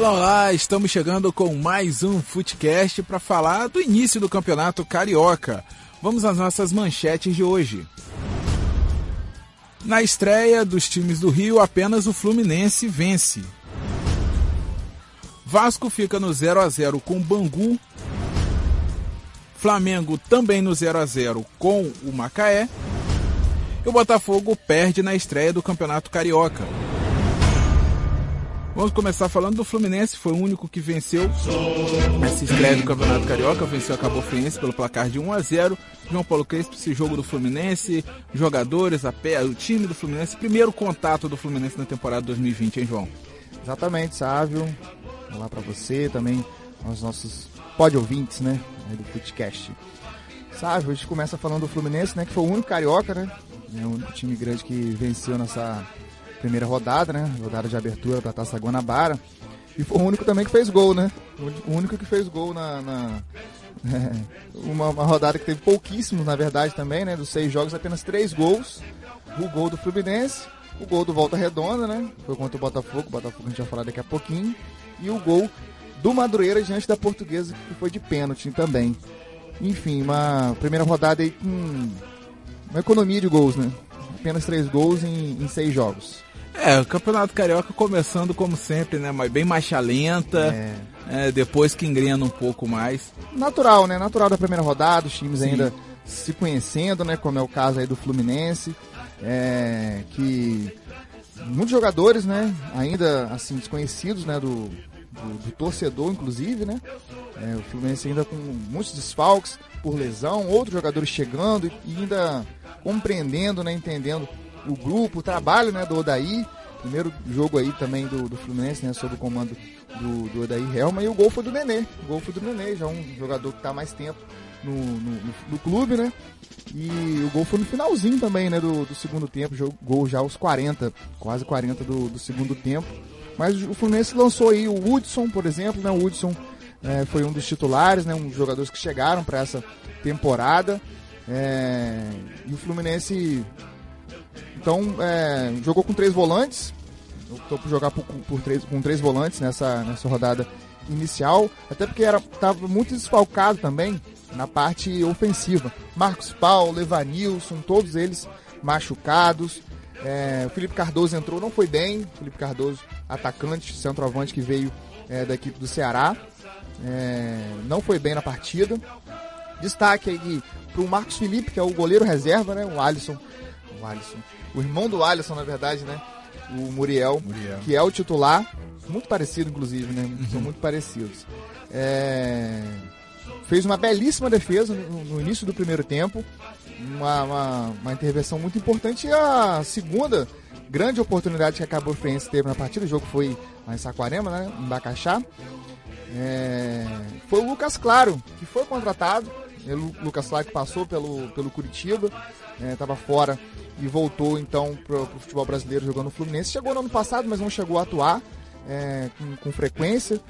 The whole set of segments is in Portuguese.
Olá, olá, estamos chegando com mais um Footcast para falar do início do Campeonato Carioca. Vamos às nossas manchetes de hoje. Na estreia dos times do Rio, apenas o Fluminense vence. Vasco fica no 0 a 0 com o Bangu. Flamengo também no 0 a 0 com o Macaé. E o Botafogo perde na estreia do Campeonato Carioca. Vamos começar falando do Fluminense, foi o único que venceu essa estreia do Campeonato Carioca, venceu a Cabo Friense pelo placar de 1 a 0. João Paulo Crespo, esse jogo do Fluminense, jogadores, a pé, o time do Fluminense, primeiro contato do Fluminense na temporada 2020, hein, João? Exatamente, Sávio. Olá para você também, aos nossos pod ouvintes, né, do Footcast. Sávio, a gente começa falando do Fluminense, né, que foi o único carioca, né, é o único time grande que venceu nessa primeira rodada, né? Rodada de abertura da Taça Guanabara. E foi o único também que fez gol, né? O único que fez gol na. na é, uma, uma, rodada que teve pouquíssimos, na verdade, também, né? Dos seis jogos, apenas três gols. O gol do Fluminense, o gol do Volta Redonda, né? Foi contra o Botafogo, o Botafogo a gente vai falar daqui a pouquinho. E o gol do Madureira diante da Portuguesa, que foi de pênalti também. Enfim, uma primeira rodada aí com uma economia de gols, né? Apenas três gols em, em seis jogos. É, o Campeonato Carioca começando como sempre, né? Mas bem marcha lenta. É. É, depois que engrena um pouco mais. Natural, né? Natural da primeira rodada, os times Sim. ainda se conhecendo, né? Como é o caso aí do Fluminense. É, que muitos jogadores, né? Ainda assim, desconhecidos, né? Do, do, do torcedor, inclusive, né? É, o Fluminense ainda com muitos desfalques por lesão, outros jogadores chegando e ainda compreendendo, né? Entendendo o grupo, o trabalho né, do Odaí. Primeiro jogo aí também do, do Fluminense, né, sob o comando do, do Odaí Helma. E o gol foi do Nenê. O gol foi do Nenê, já um jogador que está mais tempo no, no, no, clube, né? E o gol foi no finalzinho também, né, do, do segundo tempo. Jogo, gol já aos 40, quase 40 do, do segundo tempo. Mas o Fluminense lançou aí o Hudson, por exemplo, né? O Hudson é, foi um dos titulares, né? Um dos jogadores que chegaram para essa temporada. É, e o Fluminense então, é, jogou com três volantes. Optou por jogar por, por três, com três volantes nessa, nessa rodada inicial. Até porque estava muito desfalcado também na parte ofensiva. Marcos Paulo, Levanilson, todos eles machucados. É, o Felipe Cardoso entrou, não foi bem. Felipe Cardoso, atacante, centroavante que veio é, da equipe do Ceará. É, não foi bem na partida. Destaque aí para o Marcos Felipe, que é o goleiro reserva, né? O Alisson o Alisson. O irmão do Alisson, na verdade, né? O Muriel, Muriel. que é o titular. Muito parecido, inclusive, né? Uhum. São muito parecidos. É... Fez uma belíssima defesa no, no início do primeiro tempo. Uma, uma, uma, intervenção muito importante. E a segunda grande oportunidade que a Cabo Friense teve na partida, o jogo foi lá em Saquarema, né? Em Bacaxá. É... Foi o Lucas Claro, que foi contratado. O Lucas Claro que passou pelo, pelo Curitiba estava é, fora e voltou então para o futebol brasileiro jogando no Fluminense. Chegou no ano passado, mas não chegou a atuar é, com, com, frequência,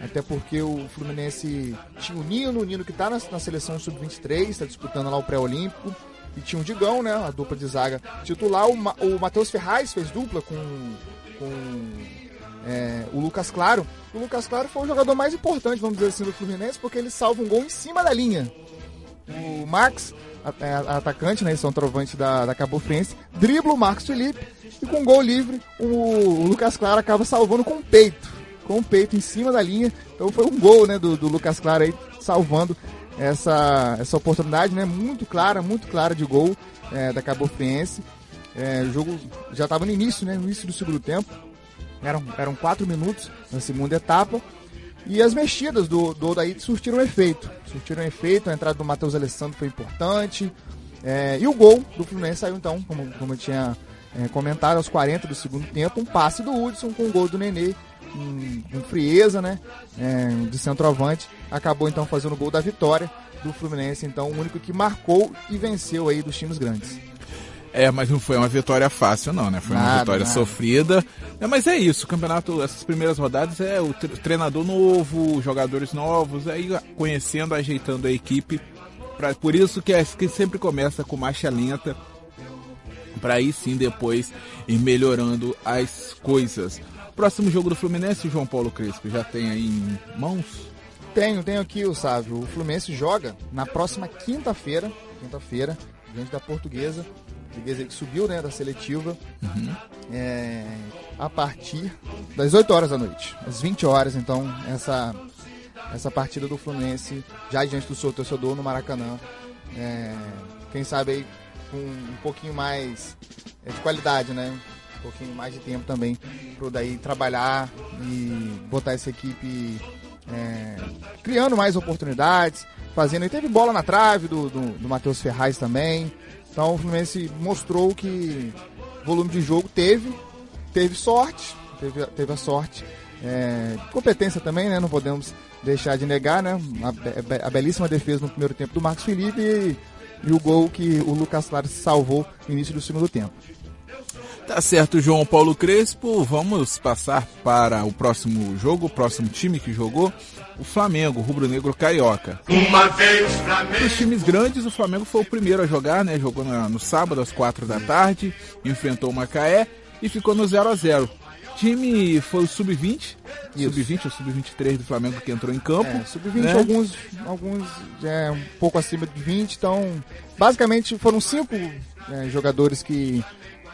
até porque o Fluminense tinha o Nino, o Nino que está na, na, seleção sub-23, está disputando lá o pré-olímpico, e tinha o Digão, né, a dupla de zaga titular. O, Ma, o Matheus Ferraz fez dupla com, com é, o Lucas Claro. O Lucas Claro foi o jogador mais importante, vamos dizer assim, do Fluminense, porque ele salva um gol em cima da linha. O Max atacante, né, centroavante da, da Cabo Friense, dribla o Marcos Felipe e com gol livre o, Lucas Claro acaba salvando com o peito, com o peito em cima da linha. Então foi um gol, né, do, do Lucas Claro aí salvando essa, essa oportunidade, né, muito clara, muito clara de gol é, da Cabo Friense. É, o jogo já estava no início, né, no início do segundo tempo. Eram, eram quatro minutos na segunda etapa. E as mexidas do, do surtiram efeito. Surtiram efeito, a entrada do Matheus Alessandro foi importante. É, e o gol do Fluminense saiu então, como, como eu tinha é, comentado, aos 40 do segundo tempo, um passe do Hudson com o gol do Nenê, com, frieza, né? É, de centroavante. Acabou então fazendo o gol da vitória do Fluminense, então o único que marcou e venceu aí dos times grandes. É, mas não foi uma vitória fácil, não, né? Foi nada, uma vitória nada. sofrida. É, mas é isso, o campeonato, essas primeiras rodadas é o treinador novo, jogadores novos, aí conhecendo, ajeitando a equipe. Pra, por isso que, é, que sempre começa com marcha lenta, para aí sim depois ir melhorando as coisas. Próximo jogo do Fluminense, João Paulo Crespo, já tem aí em mãos? Tenho, tenho aqui, o Sávio. O Fluminense joga na próxima quinta-feira, quinta-feira, diante da Portuguesa, portuguesa que subiu né, da seletiva, uhum. é, a partir das 8 horas da noite, às 20 horas, então, essa, essa partida do Fluminense já diante do seu torcedor no Maracanã. É, quem sabe aí com um pouquinho mais é, de qualidade, né? Um pouquinho mais de tempo também para daí trabalhar e botar essa equipe é, criando mais oportunidades, fazendo. E teve bola na trave do, do, do Matheus Ferraz também. Então o Fluminense mostrou que volume de jogo teve, teve sorte, teve, teve a sorte. É, competência também, né? Não podemos deixar de negar, né? A, a belíssima defesa no primeiro tempo do Marcos Felipe e, e o gol que o Lucas Soares salvou no início do segundo tempo. Tá certo, João Paulo Crespo. Vamos passar para o próximo jogo, o próximo time que jogou, o Flamengo, rubro-negro carioca. Uma vez Flamengo. Os times grandes, o Flamengo foi o primeiro a jogar, né? Jogou no, no sábado às quatro da tarde, enfrentou o Macaé e ficou no 0 a 0 time foi o sub-20, sub-20 ou sub-23 do Flamengo que entrou em campo. É, sub-20, né? alguns, alguns é, um pouco acima de 20, então basicamente foram cinco é, jogadores que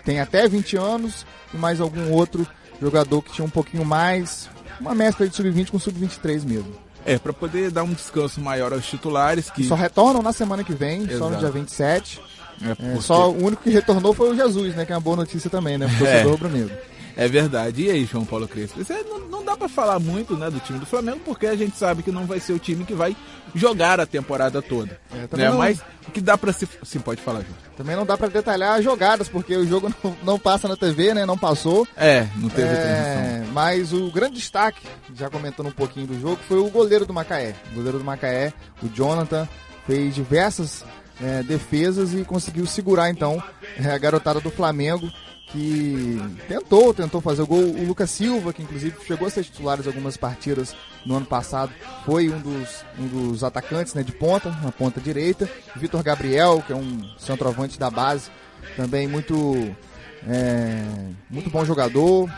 têm até 20 anos e mais algum outro jogador que tinha um pouquinho mais, uma mescla de sub-20 com sub-23 mesmo. É, para poder dar um descanso maior aos titulares que... Só retornam na semana que vem, Exato. só no dia 27. É, é, porque... é, só o único que retornou foi o Jesus, né? Que é uma boa notícia também, né? Pro torcedor é. rubro-negro. É verdade. E aí, João Paulo Crespo? Não, não, dá para falar muito né, do time do Flamengo, porque a gente sabe que não vai ser o time que vai jogar a temporada toda. É, né? Não... Mas o que dá para se. Sim, pode falar, João. Também não dá para detalhar as jogadas, porque o jogo não, não, passa na TV, né? Não passou. É, não teve é, Mas o grande destaque, já comentando um pouquinho do jogo, foi o goleiro do Macaé. O goleiro do Macaé, o Jonathan, fez diversas é, defesas e conseguiu segurar então é, a garotada do Flamengo que tentou, tentou fazer o gol. O Lucas Silva, que inclusive chegou a ser titular em algumas partidas no ano passado, foi um dos, um dos atacantes né, de ponta, na ponta direita. Vitor Gabriel, que é um centroavante da base, também muito, é, muito bom jogador,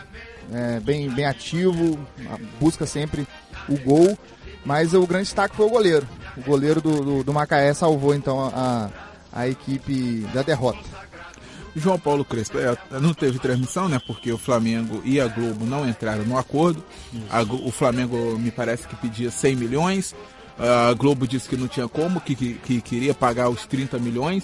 é, bem, bem ativo, busca sempre o gol. Mas o grande destaque foi o goleiro. O goleiro do, do, do Macaé salvou então a, a equipe da derrota. João Paulo Crespo é, não teve transmissão, né? Porque o Flamengo e a Globo não entraram no acordo. A, o Flamengo me parece que pedia 100 milhões. A Globo disse que não tinha como, que, que, que queria pagar os 30 milhões.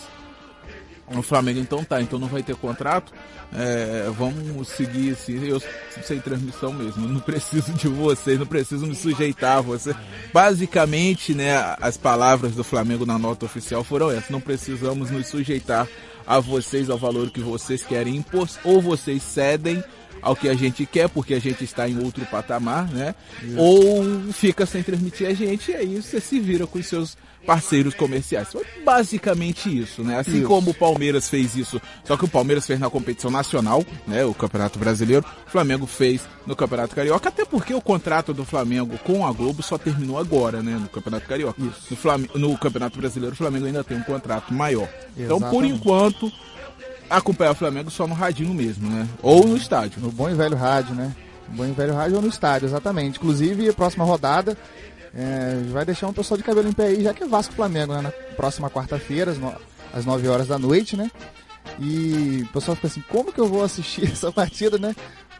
O Flamengo então tá, então não vai ter contrato. É, vamos seguir assim, eu sem transmissão mesmo, não preciso de vocês, não preciso me sujeitar a você. Basicamente, né, as palavras do Flamengo na nota oficial foram essas, não precisamos nos sujeitar a vocês ao valor que vocês querem impor, ou vocês cedem ao que a gente quer, porque a gente está em outro patamar, né? Isso. Ou fica sem transmitir a gente e aí você se vira com os seus parceiros comerciais. Foi basicamente isso, né? Assim isso. como o Palmeiras fez isso, só que o Palmeiras fez na competição nacional, né? O Campeonato Brasileiro, o Flamengo fez no Campeonato Carioca, até porque o contrato do Flamengo com a Globo só terminou agora, né? No Campeonato Carioca. Isso. No, Flam no Campeonato Brasileiro, o Flamengo ainda tem um contrato maior. Exatamente. Então, por enquanto, acompanhar o Flamengo só no radinho mesmo, né? Ou no estádio. No bom e velho rádio, né? No bom e velho rádio ou no estádio, exatamente. Inclusive, a próxima rodada é, vai deixar um pessoal de cabelo em pé aí, já que é Vasco Flamengo, né? Na próxima quarta-feira, às, no... às 9 horas da noite, né? E o pessoal fica assim, como que eu vou assistir essa partida, né?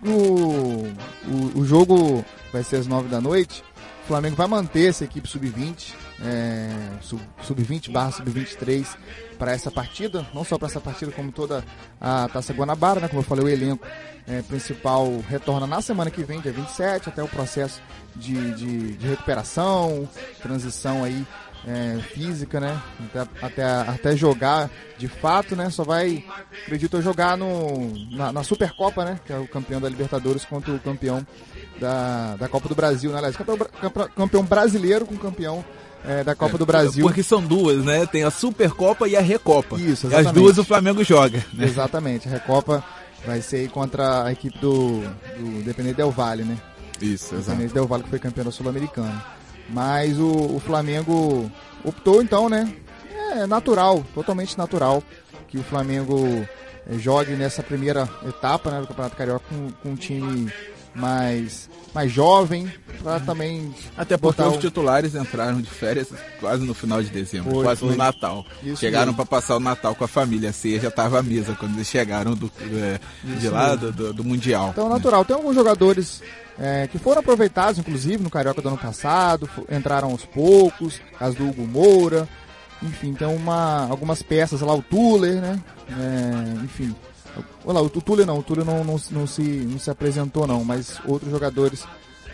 O, o, o jogo vai ser às 9 da noite. O Flamengo vai manter essa equipe sub-20, é, sub-20 barra sub-23 para essa partida, não só para essa partida, como toda a Taça Guanabara, né? Como eu falei, o elenco é, principal retorna na semana que vem, dia 27, até o processo de, de, de recuperação, transição aí é, física, né? Até, até, até jogar de fato, né? Só vai, acredito jogar no, na, na, Supercopa, né? Que é o campeão da Libertadores contra o campeão da, da Copa do Brasil, né? Aliás, campeão, campeão brasileiro com campeão é, da Copa é, do Brasil. Porque são duas, né? Tem a Supercopa e a Recopa. Isso, exatamente. E as duas o Flamengo joga. Né? Exatamente. A Recopa vai ser contra a equipe do, do Independente Del Valle, né? Isso, exato. Independente Del Valle que foi campeão sul-americano. Mas o, o, Flamengo optou então, né? É natural, totalmente natural que o Flamengo é, jogue nessa primeira etapa né, do Campeonato Carioca com, com um time mais, mais jovem, para também. Até porque os titulares entraram de férias quase no final de dezembro, foi, quase foi. no Natal. Isso chegaram para passar o Natal com a família, a ceia já estava à mesa quando eles chegaram do, é, de lá do, do, do, Mundial. Então, natural. Tem alguns jogadores é, que foram aproveitados, inclusive, no Carioca do ano passado, entraram aos poucos, caso do Hugo Moura. Enfim, tem uma, algumas peças lá, o Tuller, né? É, enfim, Olha lá, o Túlio não, o Túlio não, não, não, se, não se apresentou não, mas outros jogadores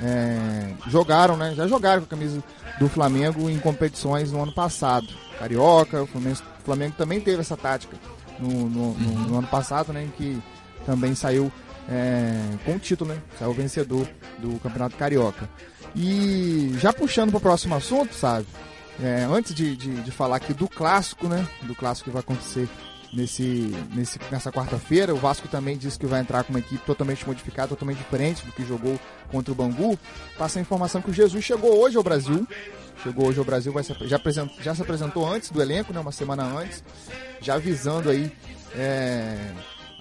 é, jogaram, né? Já jogaram com a camisa do Flamengo em competições no ano passado. Carioca, o Flamengo, o Flamengo também teve essa tática no, no, no, no ano passado, né? Em que também saiu é, com o título, né? Saiu vencedor do Campeonato Carioca. E já puxando para o próximo assunto, sabe? É, antes de, de, de, falar aqui do clássico, né? Do clássico que vai acontecer nesse, nesse, nessa quarta-feira. O Vasco também disse que vai entrar com uma equipe totalmente modificada, totalmente diferente do que jogou contra o Bangu. Passa a informação que o Jesus chegou hoje ao Brasil. Chegou hoje ao Brasil, vai se, já, já se apresentou antes do elenco, né, uma semana antes, já avisando aí é,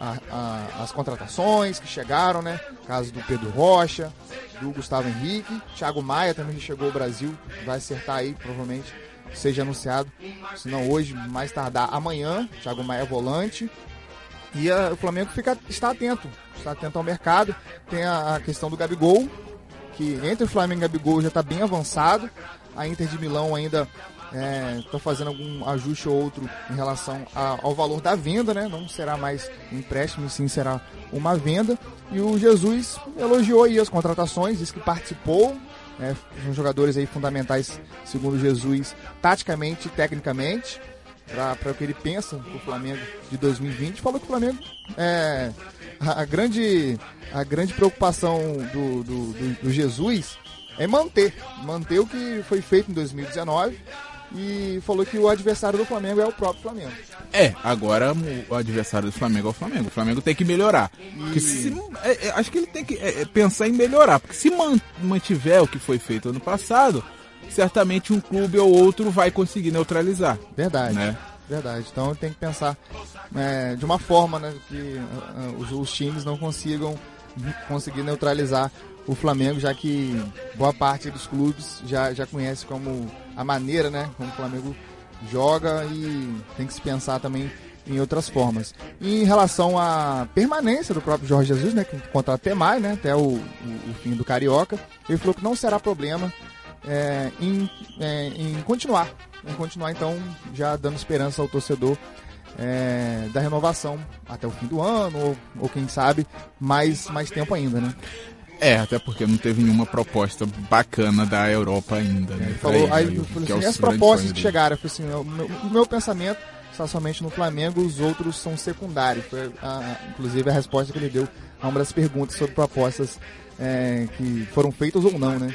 a, a, as contratações que chegaram, né? Caso do Pedro Rocha, do Gustavo Henrique, Thiago Maia também chegou ao Brasil, vai acertar aí provavelmente seja anunciado, se não hoje, mais tardar amanhã. Thiago Maia volante. E a, o Flamengo fica, está atento, está atento ao mercado. Tem a, a questão do Gabigol, que entre o Flamengo e o Gabigol já está bem avançado. A Inter de Milão ainda está é, tá fazendo algum ajuste ou outro em relação a, ao valor da venda, né? Não será mais um empréstimo, sim será uma venda. E o Jesus elogiou as contratações, disse que participou né? São jogadores aí fundamentais, segundo Jesus, taticamente e tecnicamente, para o que ele pensa do Flamengo de 2020. Falou que o Flamengo é a, a grande, a grande preocupação do, do, do, do Jesus é manter, manter o que foi feito em 2019 e falou que o adversário do Flamengo é o próprio Flamengo. É, agora o adversário do Flamengo é o Flamengo. O Flamengo tem que melhorar. E... Se, é, é, acho que ele tem que é, é, pensar em melhorar, porque se mantiver o que foi feito ano passado, certamente um clube ou outro vai conseguir neutralizar. Verdade. Né? Verdade. Então tem que pensar é, de uma forma né, que uh, os, os times não consigam conseguir neutralizar o Flamengo, já que boa parte dos clubes já, já conhece como a maneira, né, como o Flamengo joga e tem que se pensar também em outras formas. E em relação à permanência do próprio Jorge Jesus, né, que contrata até mais, né, até o, o, o, fim do Carioca, ele falou que não será problema é, em, é, em continuar, em continuar então já dando esperança ao torcedor é, da renovação até o fim do ano ou, ou quem sabe mais mais tempo ainda, né? É, até porque não teve nenhuma proposta bacana da Europa ainda. Né, falou, ele, aí, eu falei assim, é as propostas que chegaram, eu falei assim, o meu, o meu pensamento está somente no Flamengo, os outros são secundários. Foi, a, inclusive a resposta que ele deu a uma das perguntas sobre propostas é, que foram feitas ou não, né?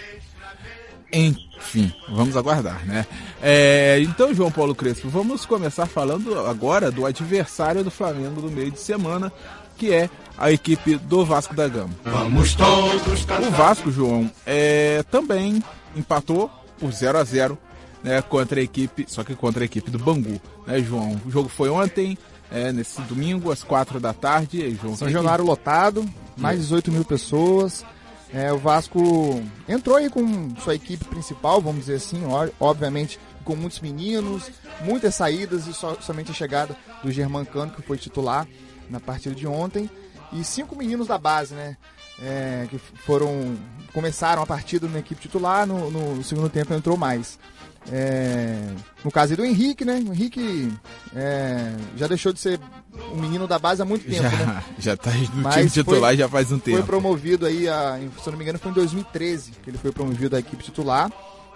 Enfim, vamos aguardar, né? É, então, João Paulo Crespo, vamos começar falando agora do adversário do Flamengo no meio de semana, que é a equipe do Vasco da Gama. Vamos todos O Vasco, João, é, também empatou por 0 a 0 né, contra a equipe, só que contra a equipe do Bangu, né, João? O jogo foi ontem, é, nesse domingo, às 4 da tarde. João, São Januário lotado, mais de 18 mil pessoas. É, o Vasco entrou aí com sua equipe principal, vamos dizer assim, obviamente com muitos meninos, muitas saídas e so, somente a chegada do Germancano, que foi titular na partida de ontem e cinco meninos da base, né? É, que foram começaram a partida na equipe titular, no, no segundo tempo entrou mais. É, no caso do Henrique, né? O Henrique é, já deixou de ser um menino da base há muito tempo, já, né? Já tá no Mas time titular foi, já faz um tempo. Foi promovido aí, a, se eu não me engano, foi em 2013 que ele foi promovido à equipe titular.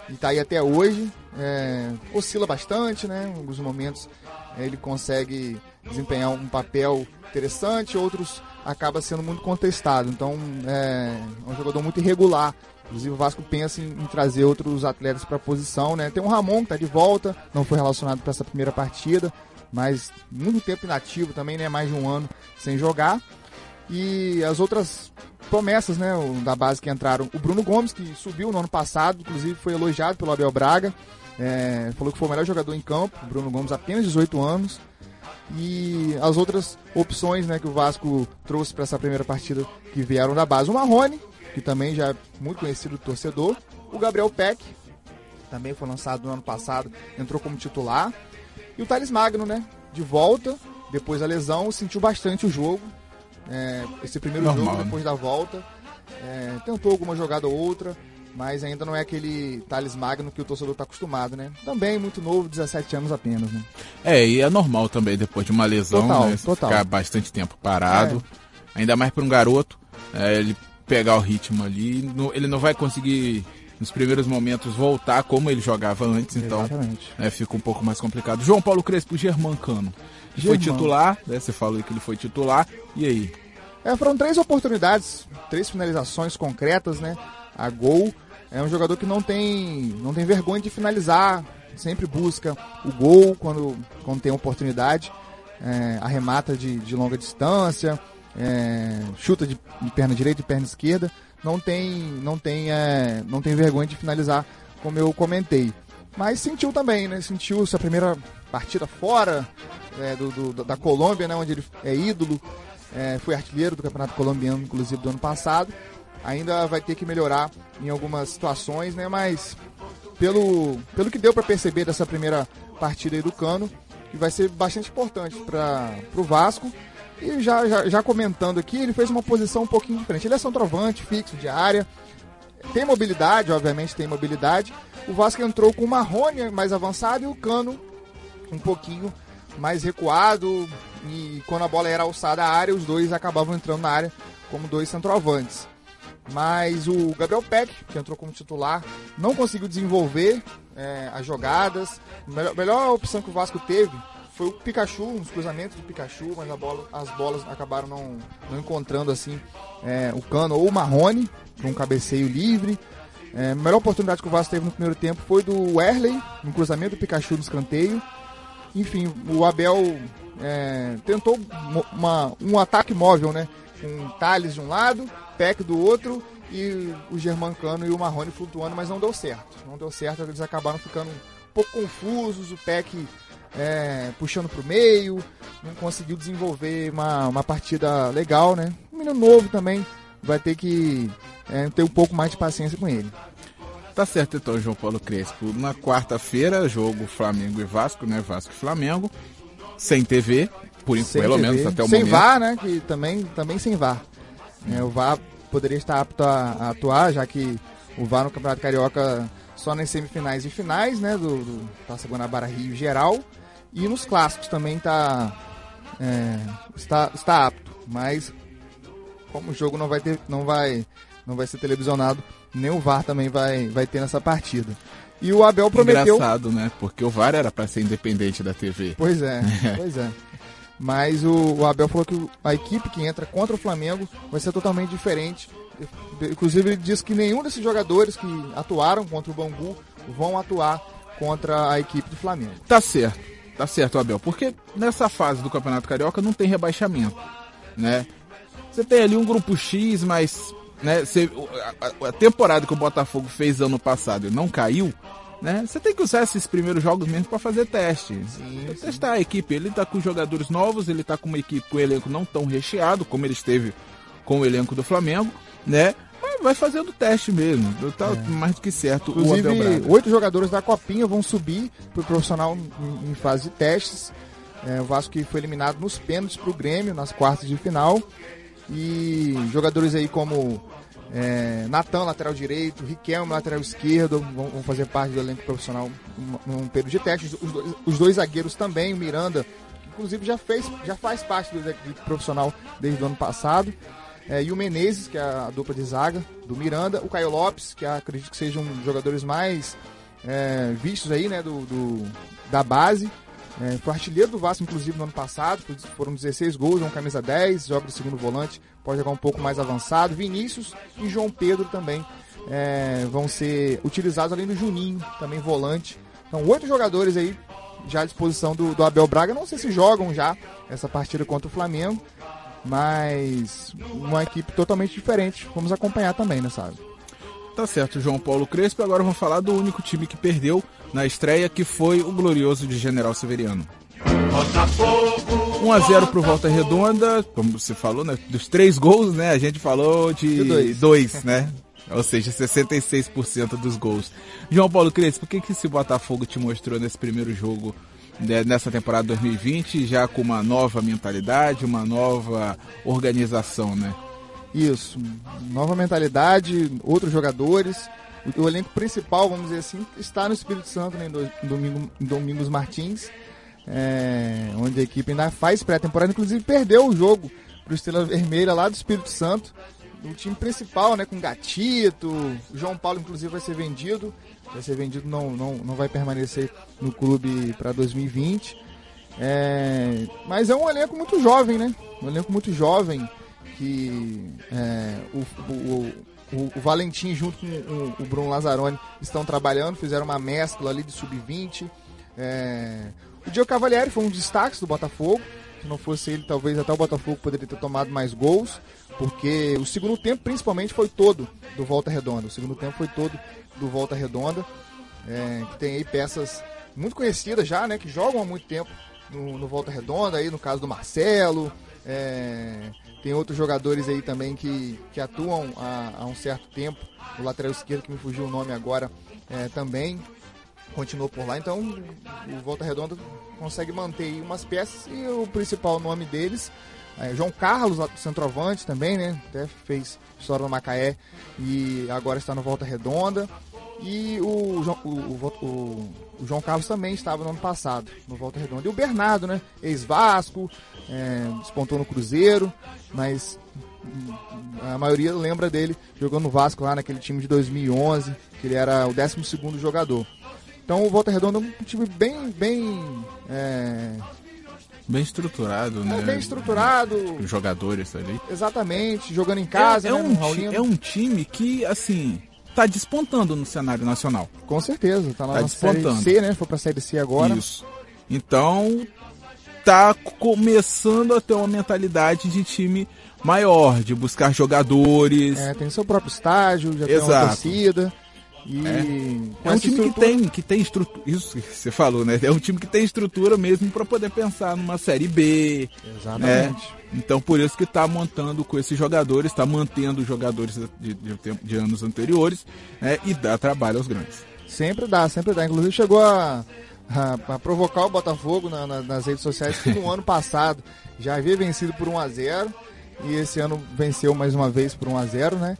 E tá aí até hoje. É, oscila bastante, né? Em alguns momentos é, ele consegue desempenhar um papel interessante, outros acaba sendo muito contestado. Então é, é um jogador muito irregular. Inclusive o Vasco pensa em, em trazer outros atletas para a posição, né? Tem o Ramon que está de volta, não foi relacionado para essa primeira partida, mas muito tempo inativo também, né? Mais de um ano sem jogar. E as outras promessas, né, da base que entraram, o Bruno Gomes, que subiu no ano passado, inclusive foi elogiado pelo Abel Braga, é, falou que foi o melhor jogador em campo, o Bruno Gomes apenas 18 anos, e as outras opções né, que o Vasco trouxe para essa primeira partida que vieram da base. O Marrone, que também já é muito conhecido do torcedor. O Gabriel Peck, também foi lançado no ano passado, entrou como titular. E o Thales Magno, né? De volta, depois da lesão, sentiu bastante o jogo. É, esse primeiro Normal, jogo, né? depois né? da volta. É, tentou alguma jogada ou outra, mas ainda não é aquele Thales Magno que o torcedor está acostumado, né? Também muito novo, 17 anos apenas, né? É, e é normal também depois de uma lesão, total, né? Total. Ficar bastante tempo parado. É. Ainda mais para um garoto, é, ele pegar o ritmo ali, ele não vai conseguir nos primeiros momentos voltar como ele jogava antes, então é, fica um pouco mais complicado. João Paulo Crespo, Germancano. Foi titular, né? Você falou que ele foi titular. E aí? É, foram três oportunidades, três finalizações concretas, né? A gol. É um jogador que não tem, não tem vergonha de finalizar, sempre busca o gol quando, quando tem oportunidade, é, arremata de, de longa distância, é, chuta de, de, perna direita e perna esquerda, não tem, não tem, é, não tem vergonha de finalizar, como eu comentei. Mas sentiu também, né? Sentiu essa primeira partida fora é, do, do, da Colômbia, né? Onde ele é ídolo, é, foi artilheiro do Campeonato Colombiano, inclusive do ano passado. Ainda vai ter que melhorar em algumas situações, né? Mas pelo, pelo que deu para perceber dessa primeira partida aí do Cano, que vai ser bastante importante para o Vasco. E já, já, já, comentando aqui, ele fez uma posição um pouquinho diferente. Ele é centroavante, fixo, de área. Tem mobilidade, obviamente tem mobilidade. O Vasco entrou com o Marrone mais avançado e o Cano um pouquinho mais recuado. E quando a bola era alçada à área, os dois acabavam entrando na área como dois centroavantes. Mas o Gabriel Peck, que entrou como titular, não conseguiu desenvolver é, as jogadas. A melhor, opção que o Vasco teve foi o Pikachu, uns cruzamentos do Pikachu, mas bola, as bolas acabaram não, não encontrando assim é, o Cano ou o Marrone para um cabeceio livre. É, a melhor oportunidade que o Vasco teve no primeiro tempo foi do Werley, um cruzamento do Pikachu no escanteio. Enfim, o Abel é, tentou uma, um ataque móvel, né? Com Thales de um lado, Peck do outro e o Germancano e o Marrone flutuando, mas não deu certo. Não deu certo, eles acabaram ficando um pouco confusos, o Peck é, puxando para o meio, não conseguiu desenvolver uma, uma partida legal, né? Um menino novo também, vai ter que é, ter um pouco mais de paciência com ele. Tá certo então, João Paulo Crespo. Na quarta-feira, jogo Flamengo e Vasco, né? Vasco e Flamengo. Sem TV, por sem pelo TV. menos até o sem momento. Sem VAR, né? Que também, também sem VAR. É, o VAR poderia estar apto a, a, atuar, já que o VAR no Campeonato Carioca só nas semifinais e finais, né? Do, do Taça Guanabara Rio geral. E nos clássicos também tá, é, está, está apto, mas como o jogo não vai ter, não vai, não vai ser televisionado, nem o VAR também vai, vai ter nessa partida. E o Abel prometeu. Engraçado, né? Porque o VAR era para ser independente da TV. Pois é, pois é. Mas o, o, Abel falou que a equipe que entra contra o Flamengo vai ser totalmente diferente. Inclusive, ele disse que nenhum desses jogadores que atuaram contra o Bangu vão atuar contra a equipe do Flamengo. Tá certo. Tá certo, Abel, porque nessa fase do Campeonato Carioca não tem rebaixamento, né? Você tem ali um grupo X, mas né, você, a, a, temporada que o Botafogo fez ano passado e não caiu, né? Você tem que usar esses primeiros jogos mesmo para fazer teste. Sim, sim. Testar a equipe. Ele tá com jogadores novos, ele tá com uma equipe com um elenco não tão recheado como ele esteve com o elenco do Flamengo, né? vai fazendo teste mesmo. Tá é. mais do que certo. Inclusive, oito jogadores da Copinha vão subir pro profissional em, em fase de testes. É, o Vasco que foi eliminado nos pênaltis pro Grêmio, nas quartas de final. E jogadores aí como é, Natan, lateral direito, Riquelme, lateral esquerdo, vão, vão, fazer parte do elenco profissional num período de testes. Os dois, os dois zagueiros também, o Miranda, que inclusive já, fez, já faz parte do elenco profissional desde o ano passado é, e o Menezes, que é a dupla de zaga do Miranda, o Caio Lopes, que acredito que sejam um jogadores mais é, vistos aí, né, do, do da base. É, foi artilheiro do Vasco, inclusive, no ano passado, foram 16 gols, é um camisa 10, joga de segundo volante, pode jogar um pouco mais avançado. Vinícius e João Pedro também é, vão ser utilizados, além do Juninho, também volante. Então, oito jogadores aí já à disposição do, do Abel Braga. Não sei se jogam já essa partida contra o Flamengo, mas uma equipe totalmente diferente. Vamos acompanhar também, né, sabe? Tá certo, João Paulo Crespo. Agora vamos falar do único time que perdeu na estreia, que foi o glorioso de General Severiano. 1 a 0 pro Volta Redonda, como você falou, né? Dos três gols, né? A gente falou de, dois. dois, né? Ou seja, 66% dos gols. João Paulo Crespo, o que, que esse Botafogo te mostrou nesse primeiro jogo né, nessa temporada 2020, já com uma nova mentalidade, uma nova organização, né? Isso, nova mentalidade, outros jogadores. O, o elenco principal, vamos dizer assim, está no Espírito Santo, né, em, Domingo, em Domingos Martins, é, onde a equipe ainda faz pré-temporada, inclusive perdeu o jogo para o Estrela Vermelha lá do Espírito Santo. O time principal, né, com Gatito, o João Paulo inclusive vai ser vendido, vai ser vendido, não, não, não vai permanecer no clube para 2020. É, mas é um elenco muito jovem, né? Um elenco muito jovem que é, o, o, o, o, Valentim junto com o, o, Bruno Lazzaroni estão trabalhando, fizeram uma mescla ali de sub-20. É, o Diego Cavalieri foi um dos destaques do Botafogo. Se não fosse ele, talvez até o Botafogo poderia ter tomado mais gols, porque o segundo tempo, principalmente, foi todo do Volta Redonda. O segundo tempo foi todo do Volta Redonda, é, que tem aí peças muito conhecidas já, né, que jogam há muito tempo no, no Volta Redonda, aí no caso do Marcelo, é, tem outros jogadores aí também que, que atuam há, há um certo tempo. O lateral esquerdo, que me fugiu o nome agora, é, também continuou por lá. Então o Volta Redonda consegue manter umas peças e o principal nome deles é João Carlos, centroavante também, né? Até fez história no Macaé e agora está no Volta Redonda. E o, o, o, o, João Carlos também estava no ano passado, no Volta Redonda. E o Bernardo, né? Ex-Vasco, é, despontou no Cruzeiro, mas hum, a maioria lembra dele jogando no Vasco lá naquele time de 2011, que ele era o 12 jogador. Então o Volta Redonda é um time bem, bem é, Bem estruturado, né? É bem estruturado. Os jogadores ali. Exatamente, jogando em casa, é, é né, um, é um time que, assim, tá despontando no cenário nacional. Com certeza, tá lá tá na despontando. Série C, né? Foi pra Série C agora. Isso. Então, tá começando a ter uma mentalidade de time maior, de buscar jogadores. É, tem seu próprio estágio, já Exato. tem uma torcida. E é, é um time estrutura... que tem, que tem estrutura. Isso que você falou, né? É um time que tem estrutura mesmo para poder pensar numa série B. Exatamente. Né? Então por isso que está montando com esses jogadores, está mantendo jogadores de, de, de, anos anteriores né? e dá trabalho aos grandes. Sempre dá, sempre dá. Inclusive chegou a, a, a provocar o Botafogo na, na, nas redes sociais que no ano passado já havia vencido por 1 a 0 e esse ano venceu mais uma vez por 1 a 0 né?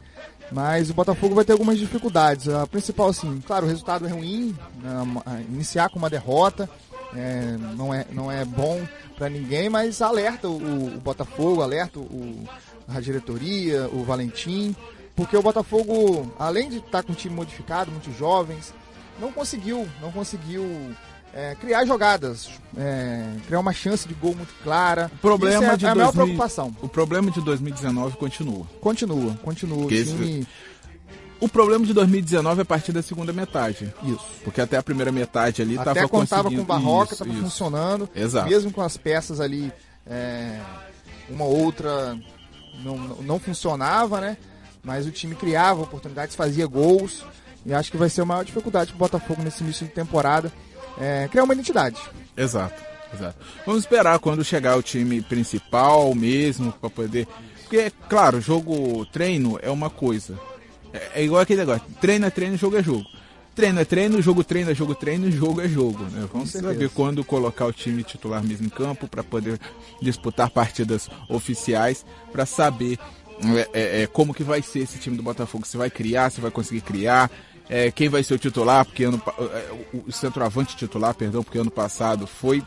Mas o Botafogo vai ter algumas dificuldades. A principal, assim, claro, o resultado é ruim, né, iniciar com uma derrota é, não, é, não é bom para ninguém, mas alerta o, o Botafogo, alerta o, a diretoria, o Valentim, porque o Botafogo, além de estar tá com time modificado, muitos jovens, não conseguiu, não conseguiu é, criar jogadas, é, criar uma chance de gol muito clara. O problema Isso é de a, 2000, maior preocupação. O problema de 2019 continua. Continua, continua. O, time... o problema de 2019 é a partir da segunda metade. Isso. Porque até a primeira metade ali até tava contava com o Barroca, estava funcionando. Exato. Mesmo com as peças ali, é, uma outra não, não funcionava, né? Mas o time criava oportunidades, fazia gols. E acho que vai ser a maior dificuldade para o Botafogo nesse início de temporada é, criar uma identidade. Exato, exato. Vamos esperar quando chegar o time principal mesmo, para poder. Porque, claro, jogo treino é uma coisa. É, é, igual aquele negócio: treino é treino, jogo é jogo. Treino é treino, jogo treino é jogo treino, jogo é jogo. Né? Vamos saber quando colocar o time titular mesmo em campo para poder disputar partidas oficiais, para saber é, é, é, como que vai ser esse time do Botafogo. Se vai criar, se vai conseguir criar, é, quem vai ser o titular, porque ano, é, o centroavante titular, perdão, porque ano passado foi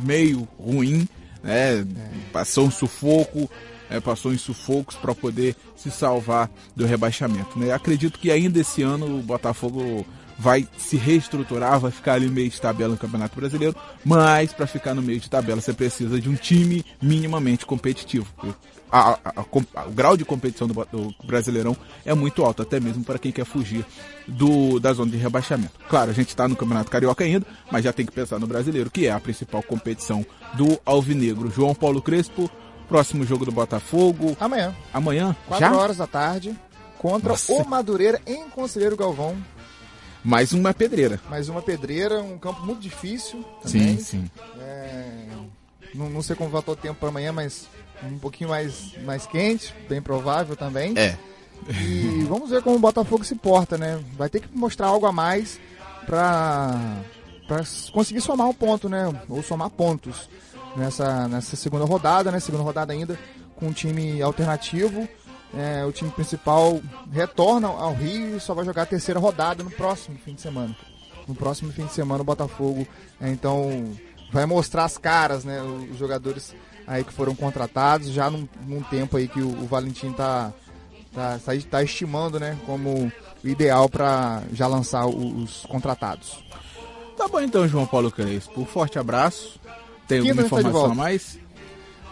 meio ruim, né? Passou um sufoco, é, passou em sufocos para poder se salvar do rebaixamento. Né? Acredito que ainda esse ano o Botafogo vai se reestruturar, vai ficar ali meio de tabela no Campeonato Brasileiro, mas para ficar no meio de tabela você precisa de um time minimamente competitivo a, a, a, o grau de competição do, do, Brasileirão é muito alto, até mesmo para quem quer fugir do, da zona de rebaixamento. Claro, a gente está no Campeonato Carioca ainda, mas já tem que pensar no Brasileiro, que é a principal competição do Alvinegro. João Paulo Crespo, próximo jogo do Botafogo. Amanhã. Amanhã? 4 horas da tarde, contra Nossa. o Madureira em Conselheiro Galvão. Mais uma pedreira. Mais uma pedreira, um campo muito difícil. Também. Sim, sim. É Não, não sei como vai estar o tempo para amanhã, mas um pouquinho mais, mais quente, bem provável também. É. E vamos ver como o Botafogo se porta, né? Vai ter que mostrar algo a mais para para conseguir somar um ponto, né? Ou somar pontos nessa, nessa segunda rodada, né? Segunda rodada ainda com um time alternativo. É, o time principal retorna ao Rio e só vai jogar a terceira rodada no próximo fim de semana. No próximo fim de semana o Botafogo, é, então, vai mostrar as caras, né? Os jogadores aí que foram contratados já num, num tempo aí que o, o Valentim tá, tá, tá, tá estimando, né? Como o ideal para já lançar os, os contratados. Tá bom então, João Paulo Crespo. Um forte abraço. Tem alguma tá informação a mais?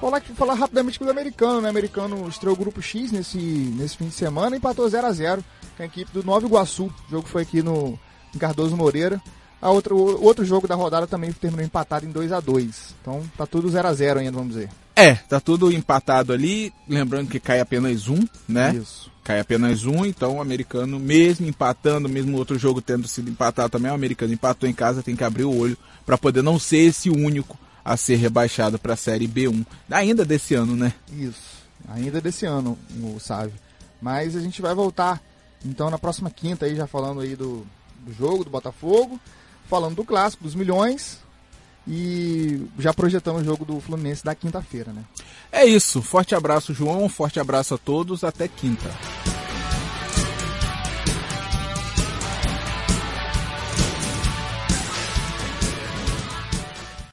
Falar, falar rapidamente com o americano, né? O americano estreou o grupo X nesse, nesse fim de semana e empatou 0 a 0 com a equipe do Nova Iguaçu. O jogo foi aqui no em Cardoso Moreira. A outra, o outro jogo da rodada também terminou empatado em 2 a 2 Então tá tudo 0 a 0 ainda, vamos dizer. É, tá tudo empatado ali. Lembrando que cai apenas um, né? Isso. Cai apenas um, então o americano, mesmo empatando, mesmo outro jogo tendo sido empatado também, o americano empatou em casa, tem que abrir o olho para poder não ser esse único a ser rebaixado para a Série B1, ainda desse ano, né? Isso, ainda desse ano, o Sávio. Mas a gente vai voltar, então, na próxima quinta aí, já falando aí do, do jogo, do Botafogo, falando do clássico, dos milhões, e já projetando o jogo do Fluminense da quinta-feira, né? É isso. Forte abraço, João. Forte abraço a todos. Até quinta.